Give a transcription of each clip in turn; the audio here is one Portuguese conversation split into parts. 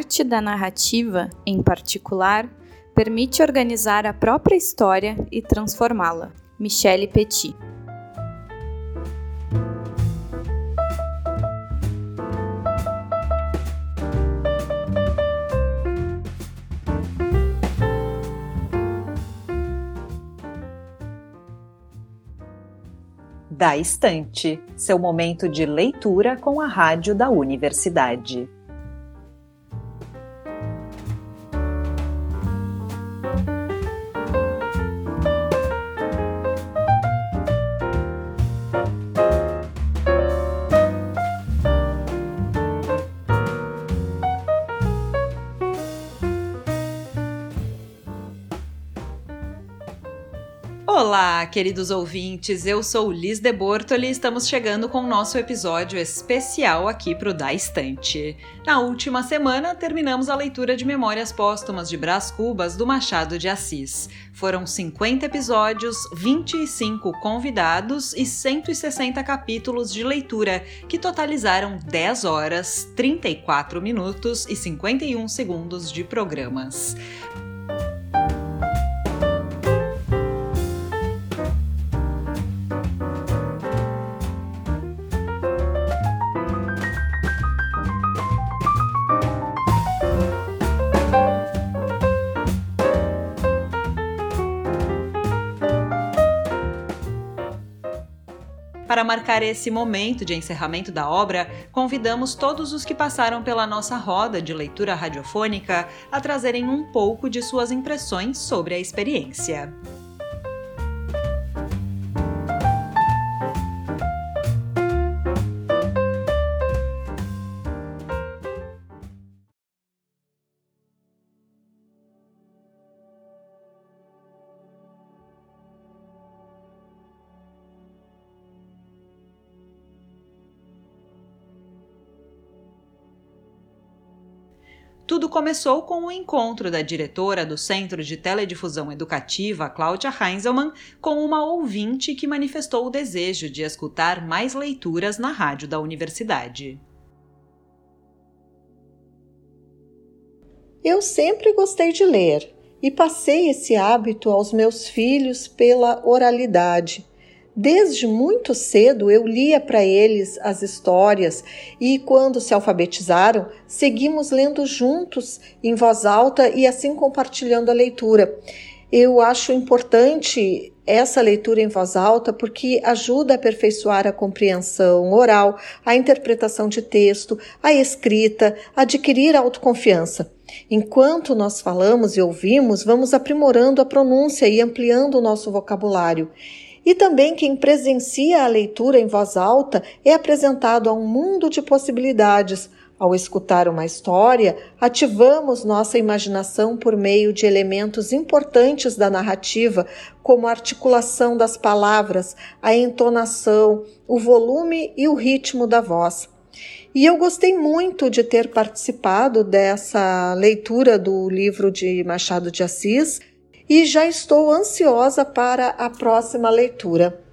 arte da narrativa, em particular, permite organizar a própria história e transformá-la. Michele Petit. Da Estante, seu momento de leitura com a rádio da universidade. Olá, queridos ouvintes, eu sou Liz de Bortoli e estamos chegando com o nosso episódio especial aqui para o Da Estante. Na última semana, terminamos a leitura de Memórias Póstumas de Brás Cubas do Machado de Assis. Foram 50 episódios, 25 convidados e 160 capítulos de leitura, que totalizaram 10 horas, 34 minutos e 51 segundos de programas. Marcar esse momento de encerramento da obra, convidamos todos os que passaram pela nossa roda de leitura radiofônica a trazerem um pouco de suas impressões sobre a experiência. Começou com o encontro da diretora do Centro de Teledifusão Educativa, Cláudia Heinzelmann, com uma ouvinte que manifestou o desejo de escutar mais leituras na rádio da universidade. Eu sempre gostei de ler e passei esse hábito aos meus filhos pela oralidade. Desde muito cedo eu lia para eles as histórias e, quando se alfabetizaram, seguimos lendo juntos em voz alta e assim compartilhando a leitura. Eu acho importante essa leitura em voz alta porque ajuda a aperfeiçoar a compreensão oral, a interpretação de texto, a escrita, adquirir autoconfiança. Enquanto nós falamos e ouvimos, vamos aprimorando a pronúncia e ampliando o nosso vocabulário. E também quem presencia a leitura em voz alta é apresentado a um mundo de possibilidades. Ao escutar uma história, ativamos nossa imaginação por meio de elementos importantes da narrativa, como a articulação das palavras, a entonação, o volume e o ritmo da voz. E eu gostei muito de ter participado dessa leitura do livro de Machado de Assis e já estou ansiosa para a próxima leitura.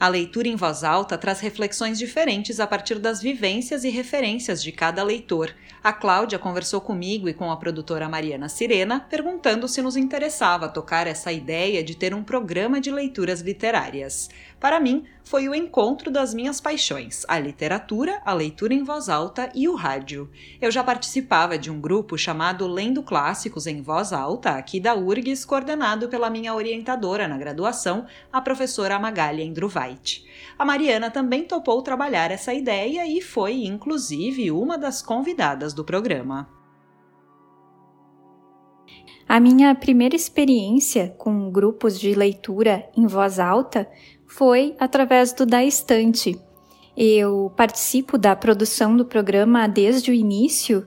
A leitura em voz alta traz reflexões diferentes a partir das vivências e referências de cada leitor. A Cláudia conversou comigo e com a produtora Mariana Sirena, perguntando se nos interessava tocar essa ideia de ter um programa de leituras literárias. Para mim, foi o encontro das minhas paixões: a literatura, a leitura em voz alta e o rádio. Eu já participava de um grupo chamado Lendo Clássicos em Voz Alta, aqui da URGS, coordenado pela minha orientadora na graduação, a professora Magali Endruvait. A Mariana também topou trabalhar essa ideia e foi, inclusive, uma das convidadas do programa. A minha primeira experiência com grupos de leitura em voz alta foi através do Da Estante. Eu participo da produção do programa desde o início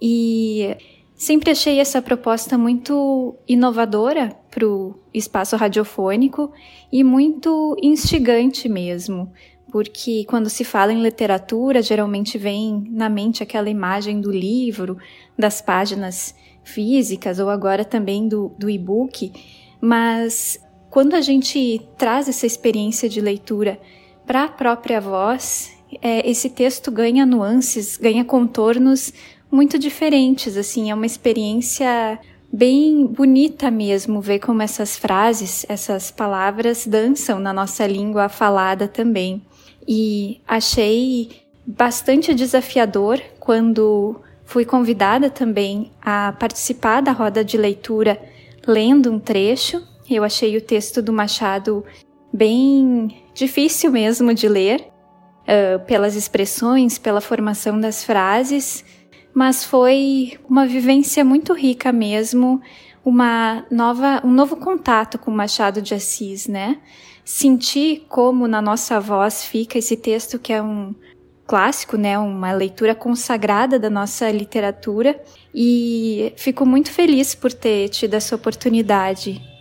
e sempre achei essa proposta muito inovadora para o espaço radiofônico e muito instigante mesmo, porque quando se fala em literatura, geralmente vem na mente aquela imagem do livro, das páginas físicas ou agora também do, do e-book, mas quando a gente traz essa experiência de leitura para a própria voz, é, esse texto ganha nuances, ganha contornos muito diferentes, assim, é uma experiência bem bonita mesmo ver como essas frases, essas palavras dançam na nossa língua falada também. E achei bastante desafiador quando fui convidada também a participar da roda de leitura lendo um trecho. Eu achei o texto do Machado bem difícil mesmo de ler, uh, pelas expressões, pela formação das frases, mas foi uma vivência muito rica mesmo, uma nova, um novo contato com Machado de Assis, né? Sentir como na nossa voz fica esse texto que é um clássico, né? Uma leitura consagrada da nossa literatura e fico muito feliz por ter tido essa oportunidade.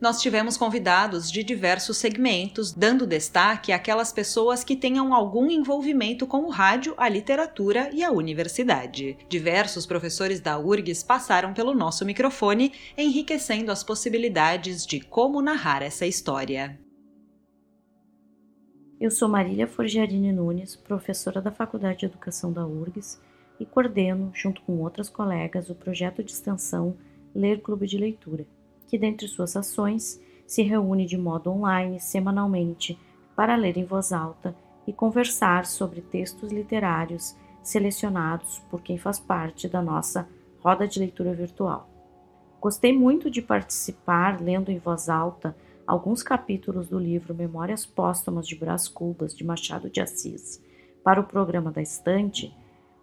Nós tivemos convidados de diversos segmentos, dando destaque àquelas pessoas que tenham algum envolvimento com o rádio, a literatura e a universidade. Diversos professores da URGS passaram pelo nosso microfone, enriquecendo as possibilidades de como narrar essa história. Eu sou Marília Forgiarini Nunes, professora da Faculdade de Educação da URGS e coordeno, junto com outras colegas, o projeto de extensão Ler Clube de Leitura que, dentre suas ações, se reúne de modo online semanalmente para ler em voz alta e conversar sobre textos literários selecionados por quem faz parte da nossa roda de leitura virtual. Gostei muito de participar lendo em voz alta alguns capítulos do livro Memórias Póstumas de Brás Cubas, de Machado de Assis, para o programa da Estante,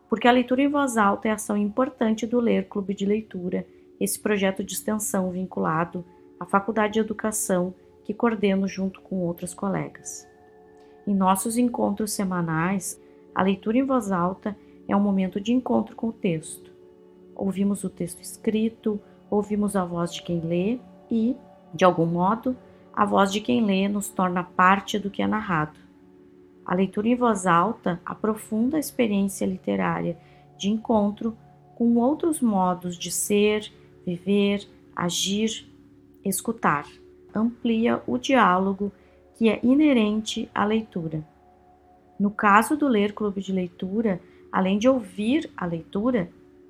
porque a leitura em voz alta é ação importante do Ler Clube de Leitura esse projeto de extensão vinculado à Faculdade de Educação que coordeno junto com outros colegas. Em nossos encontros semanais, a leitura em voz alta é um momento de encontro com o texto. Ouvimos o texto escrito, ouvimos a voz de quem lê e, de algum modo, a voz de quem lê nos torna parte do que é narrado. A leitura em voz alta aprofunda a experiência literária de encontro com outros modos de ser, viver, agir, escutar. Amplia o diálogo que é inerente à leitura. No caso do Ler Clube de Leitura, além de ouvir a leitura,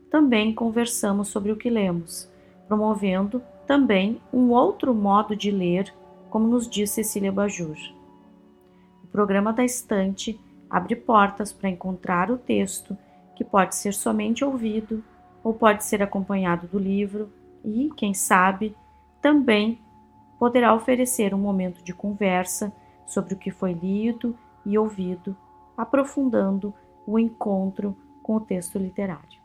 também conversamos sobre o que lemos, promovendo também um outro modo de ler, como nos diz Cecília Bajur. O programa da estante abre portas para encontrar o texto que pode ser somente ouvido ou pode ser acompanhado do livro e, quem sabe, também poderá oferecer um momento de conversa sobre o que foi lido e ouvido, aprofundando o encontro com o texto literário.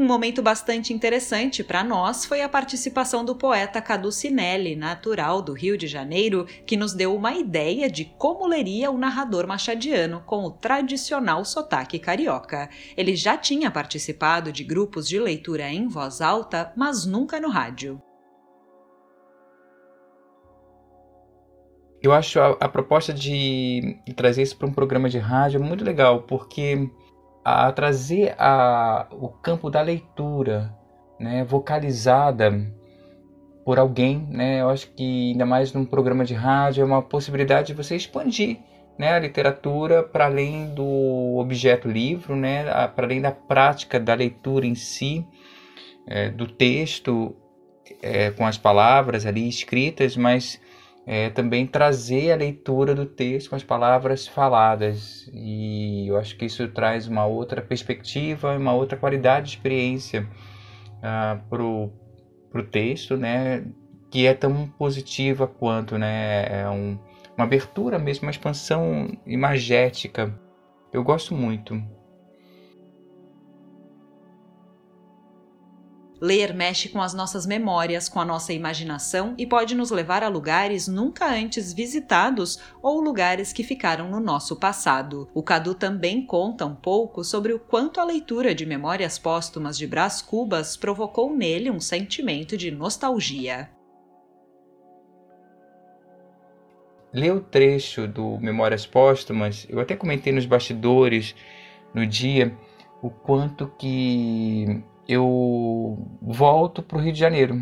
Um momento bastante interessante para nós foi a participação do poeta Cadu Cinelli, natural do Rio de Janeiro, que nos deu uma ideia de como leria o narrador machadiano com o tradicional sotaque carioca. Ele já tinha participado de grupos de leitura em voz alta, mas nunca no rádio. Eu acho a, a proposta de trazer isso para um programa de rádio muito legal, porque a trazer a, o campo da leitura né, vocalizada por alguém, né? Eu acho que ainda mais num programa de rádio é uma possibilidade de você expandir né, a literatura para além do objeto livro, né, para além da prática da leitura em si, é, do texto é, com as palavras ali escritas, mas é, também trazer a leitura do texto com as palavras faladas. E eu acho que isso traz uma outra perspectiva, uma outra qualidade de experiência uh, para o texto, né? que é tão positiva quanto né? é um, uma abertura mesmo, uma expansão imagética. Eu gosto muito. Ler mexe com as nossas memórias, com a nossa imaginação e pode nos levar a lugares nunca antes visitados ou lugares que ficaram no nosso passado. O Cadu também conta um pouco sobre o quanto a leitura de Memórias Póstumas de Brás Cubas provocou nele um sentimento de nostalgia. Ler o trecho do Memórias Póstumas, eu até comentei nos bastidores no dia o quanto que eu volto para o Rio de Janeiro.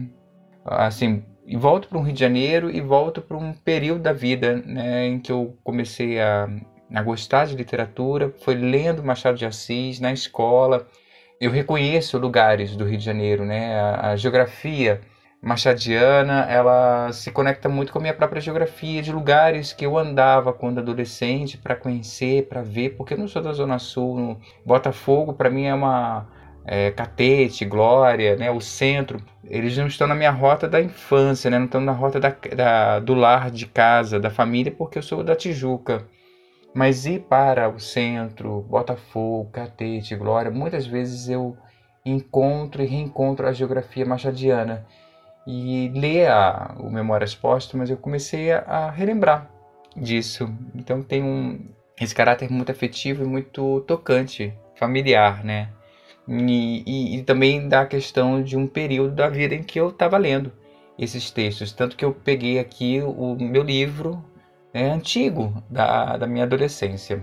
Assim, volto para o Rio de Janeiro e volto para um período da vida né, em que eu comecei a, a gostar de literatura, foi lendo Machado de Assis na escola. Eu reconheço lugares do Rio de Janeiro, né? A, a geografia machadiana, ela se conecta muito com a minha própria geografia de lugares que eu andava quando adolescente para conhecer, para ver, porque eu não sou da Zona Sul, Botafogo para mim é uma é, Catete, Glória, né, o centro, eles não estão na minha rota da infância, né, não estão na rota da, da, do lar de casa, da família, porque eu sou da Tijuca. Mas ir para o centro, Botafogo, Catete, Glória, muitas vezes eu encontro e reencontro a geografia machadiana. E ler a, o Memórias Póstumas, eu comecei a, a relembrar disso. Então tem um, esse caráter muito afetivo e muito tocante, familiar, né? E, e, e, também da questão de um período da vida em que eu estava lendo esses textos. Tanto que eu peguei aqui o meu livro é, antigo da, da minha adolescência.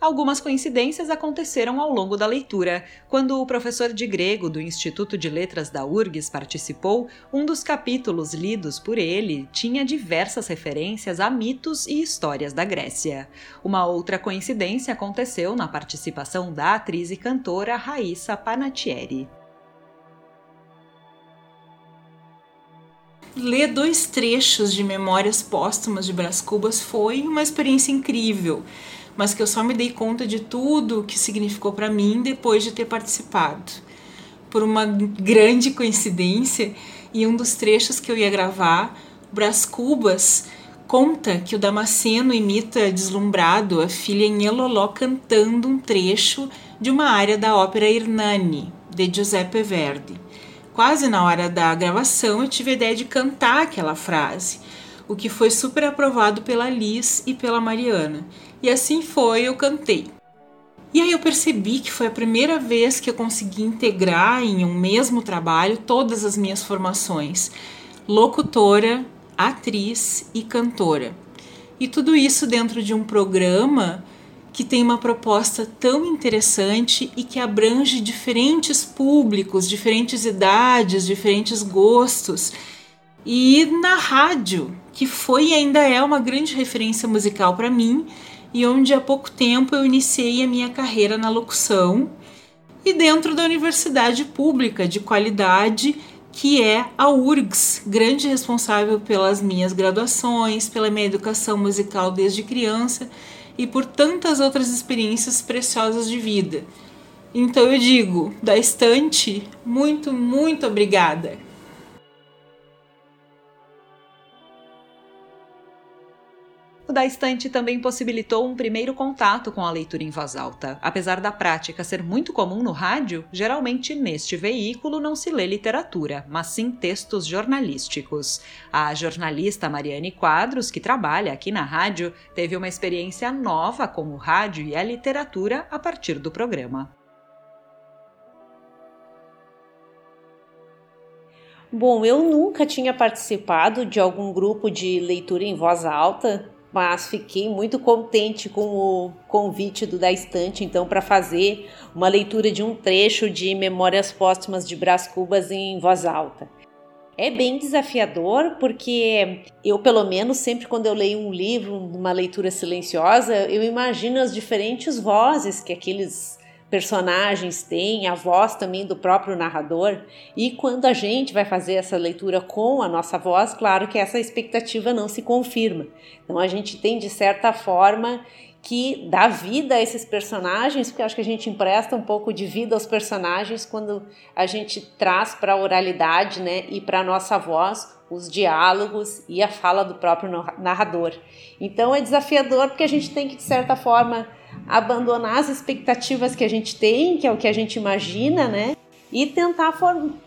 Algumas coincidências aconteceram ao longo da leitura. Quando o professor de grego do Instituto de Letras da URGS participou, um dos capítulos lidos por ele tinha diversas referências a mitos e histórias da Grécia. Uma outra coincidência aconteceu na participação da atriz e cantora Raíssa Panattieri. Ler dois trechos de Memórias Póstumas de Brás Cubas foi uma experiência incrível mas que eu só me dei conta de tudo que significou para mim depois de ter participado. Por uma grande coincidência, em um dos trechos que eu ia gravar, Brás Cubas conta que o Damasceno imita deslumbrado a filha em Eloló cantando um trecho de uma área da ópera Hernani, de Giuseppe Verdi. Quase na hora da gravação eu tive a ideia de cantar aquela frase, o que foi super aprovado pela Liz e pela Mariana. E assim foi, eu cantei. E aí eu percebi que foi a primeira vez que eu consegui integrar em um mesmo trabalho todas as minhas formações: locutora, atriz e cantora. E tudo isso dentro de um programa que tem uma proposta tão interessante e que abrange diferentes públicos, diferentes idades, diferentes gostos. E na rádio, que foi e ainda é uma grande referência musical para mim, e onde há pouco tempo eu iniciei a minha carreira na locução e dentro da universidade pública de qualidade que é a URGS, grande responsável pelas minhas graduações, pela minha educação musical desde criança e por tantas outras experiências preciosas de vida. Então eu digo, da estante, muito, muito obrigada. O da estante também possibilitou um primeiro contato com a leitura em voz alta. Apesar da prática ser muito comum no rádio, geralmente neste veículo não se lê literatura, mas sim textos jornalísticos. A jornalista Mariane Quadros, que trabalha aqui na rádio, teve uma experiência nova com o rádio e a literatura a partir do programa. Bom, eu nunca tinha participado de algum grupo de leitura em voz alta, mas fiquei muito contente com o convite do Da Estante, então, para fazer uma leitura de um trecho de Memórias Póstumas de Brás Cubas em voz alta. É bem desafiador porque eu, pelo menos, sempre quando eu leio um livro, uma leitura silenciosa, eu imagino as diferentes vozes que aqueles personagens têm, a voz também do próprio narrador. E quando a gente vai fazer essa leitura com a nossa voz, claro que essa expectativa não se confirma. Então a gente tem de certa forma que dá vida a esses personagens, porque acho que a gente empresta um pouco de vida aos personagens quando a gente traz para a oralidade, né, e para a nossa voz os diálogos e a fala do próprio narrador. Então é desafiador porque a gente tem que de certa forma abandonar as expectativas que a gente tem, que é o que a gente imagina, né? E tentar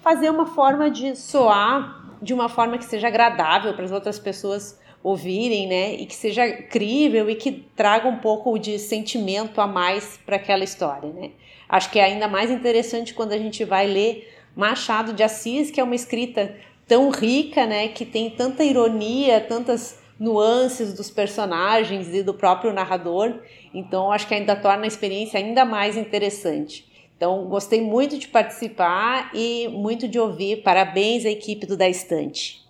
fazer uma forma de soar de uma forma que seja agradável para as outras pessoas ouvirem, né? E que seja crível e que traga um pouco de sentimento a mais para aquela história, né? Acho que é ainda mais interessante quando a gente vai ler Machado de Assis, que é uma escrita tão rica, né? Que tem tanta ironia, tantas nuances dos personagens e do próprio narrador. Então, acho que ainda torna a experiência ainda mais interessante. Então, gostei muito de participar e muito de ouvir. Parabéns à equipe do Da Estante.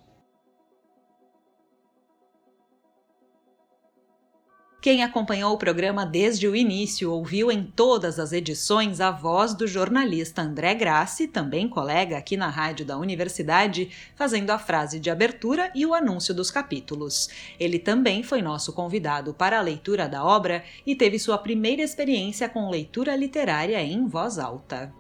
Quem acompanhou o programa desde o início ouviu em todas as edições a voz do jornalista André Grassi, também colega aqui na rádio da universidade, fazendo a frase de abertura e o anúncio dos capítulos. Ele também foi nosso convidado para a leitura da obra e teve sua primeira experiência com leitura literária em voz alta.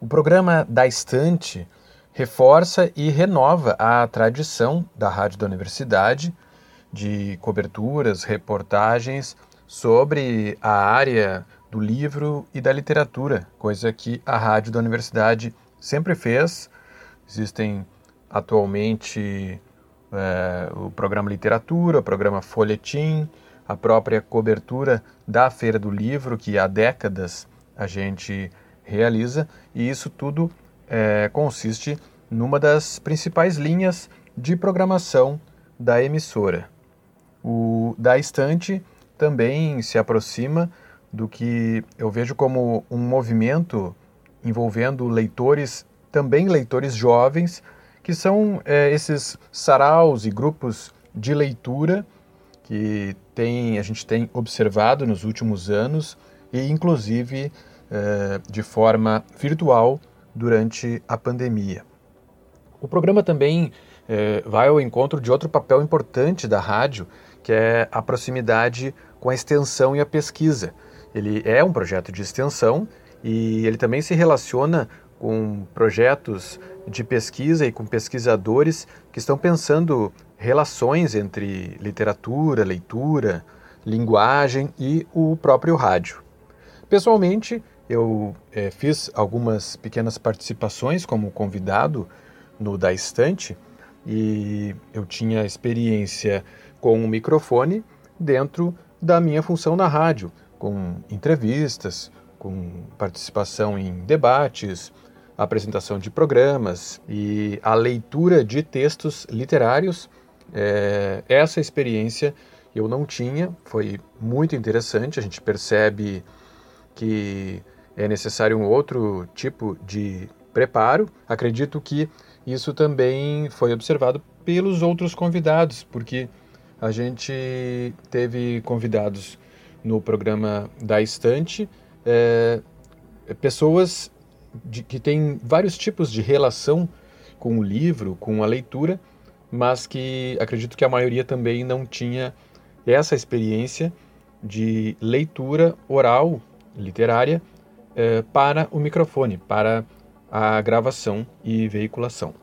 O programa Da Estante reforça e renova a tradição da Rádio da Universidade de coberturas, reportagens sobre a área do livro e da literatura, coisa que a Rádio da Universidade sempre fez. Existem atualmente é, o programa Literatura, o programa Folhetim, a própria cobertura da Feira do Livro, que há décadas a gente realiza, e isso tudo é, consiste numa das principais linhas de programação da emissora. O da estante também se aproxima do que eu vejo como um movimento envolvendo leitores, também leitores jovens, que são é, esses saraus e grupos de leitura que tem, a gente tem observado nos últimos anos e inclusive é, de forma virtual durante a pandemia. O programa também é, vai ao encontro de outro papel importante da rádio, que é a proximidade com a extensão e a pesquisa. Ele é um projeto de extensão e ele também se relaciona com projetos de pesquisa e com pesquisadores que estão pensando relações entre literatura, leitura, linguagem e o próprio rádio. Pessoalmente, eu é, fiz algumas pequenas participações como convidado no Da Estante e eu tinha experiência com um microfone dentro da minha função na rádio, com entrevistas, com participação em debates, apresentação de programas e a leitura de textos literários. É, essa experiência eu não tinha, foi muito interessante. A gente percebe que é necessário um outro tipo de preparo. Acredito que isso também foi observado pelos outros convidados, porque a gente teve convidados no programa da Estante, é, pessoas de, que têm vários tipos de relação com o livro, com a leitura, mas que acredito que a maioria também não tinha essa experiência de leitura oral literária é, para o microfone, para a gravação e veiculação.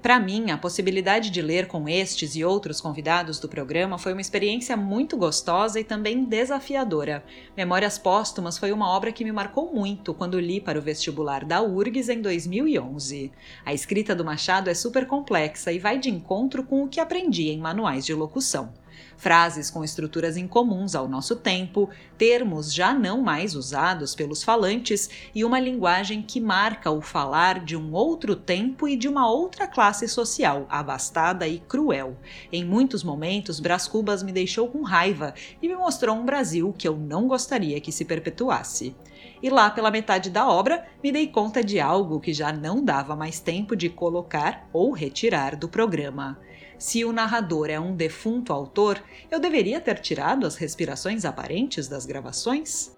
Para mim, a possibilidade de ler com estes e outros convidados do programa foi uma experiência muito gostosa e também desafiadora. Memórias Póstumas foi uma obra que me marcou muito quando li para o vestibular da URGS em 2011. A escrita do Machado é super complexa e vai de encontro com o que aprendi em manuais de locução frases com estruturas incomuns ao nosso tempo, termos já não mais usados pelos falantes e uma linguagem que marca o falar de um outro tempo e de uma outra classe social, abastada e cruel. Em muitos momentos, Brás Cubas me deixou com raiva e me mostrou um Brasil que eu não gostaria que se perpetuasse. E lá pela metade da obra, me dei conta de algo que já não dava mais tempo de colocar ou retirar do programa. Se o narrador é um defunto autor, eu deveria ter tirado as respirações aparentes das gravações?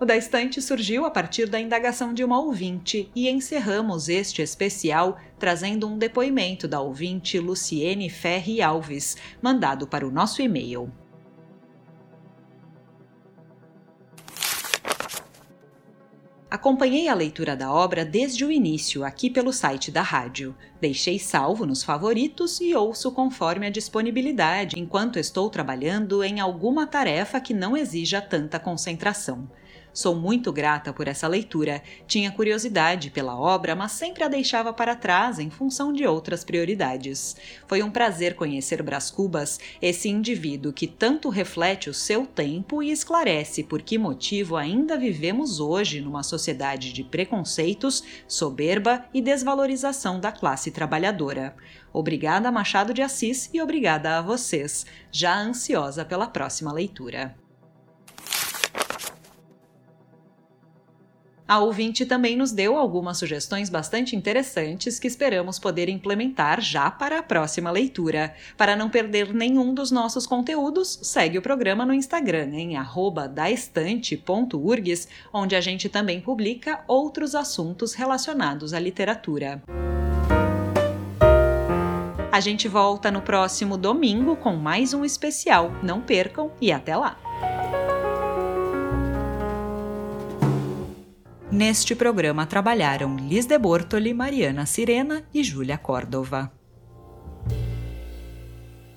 O da estante surgiu a partir da indagação de uma ouvinte e encerramos este especial trazendo um depoimento da ouvinte Luciene Ferri Alves, mandado para o nosso e-mail. Acompanhei a leitura da obra desde o início, aqui pelo site da rádio. Deixei salvo nos favoritos e ouço conforme a disponibilidade, enquanto estou trabalhando em alguma tarefa que não exija tanta concentração. Sou muito grata por essa leitura. Tinha curiosidade pela obra, mas sempre a deixava para trás em função de outras prioridades. Foi um prazer conhecer Brás Cubas, esse indivíduo que tanto reflete o seu tempo e esclarece por que motivo ainda vivemos hoje numa sociedade de preconceitos, soberba e desvalorização da classe trabalhadora. Obrigada, Machado de Assis, e obrigada a vocês, já ansiosa pela próxima leitura. A ouvinte também nos deu algumas sugestões bastante interessantes que esperamos poder implementar já para a próxima leitura. Para não perder nenhum dos nossos conteúdos, segue o programa no Instagram em daestante.urgs, onde a gente também publica outros assuntos relacionados à literatura. A gente volta no próximo domingo com mais um especial. Não percam e até lá! Neste programa trabalharam Liz de Bortoli, Mariana Sirena e Júlia Córdova.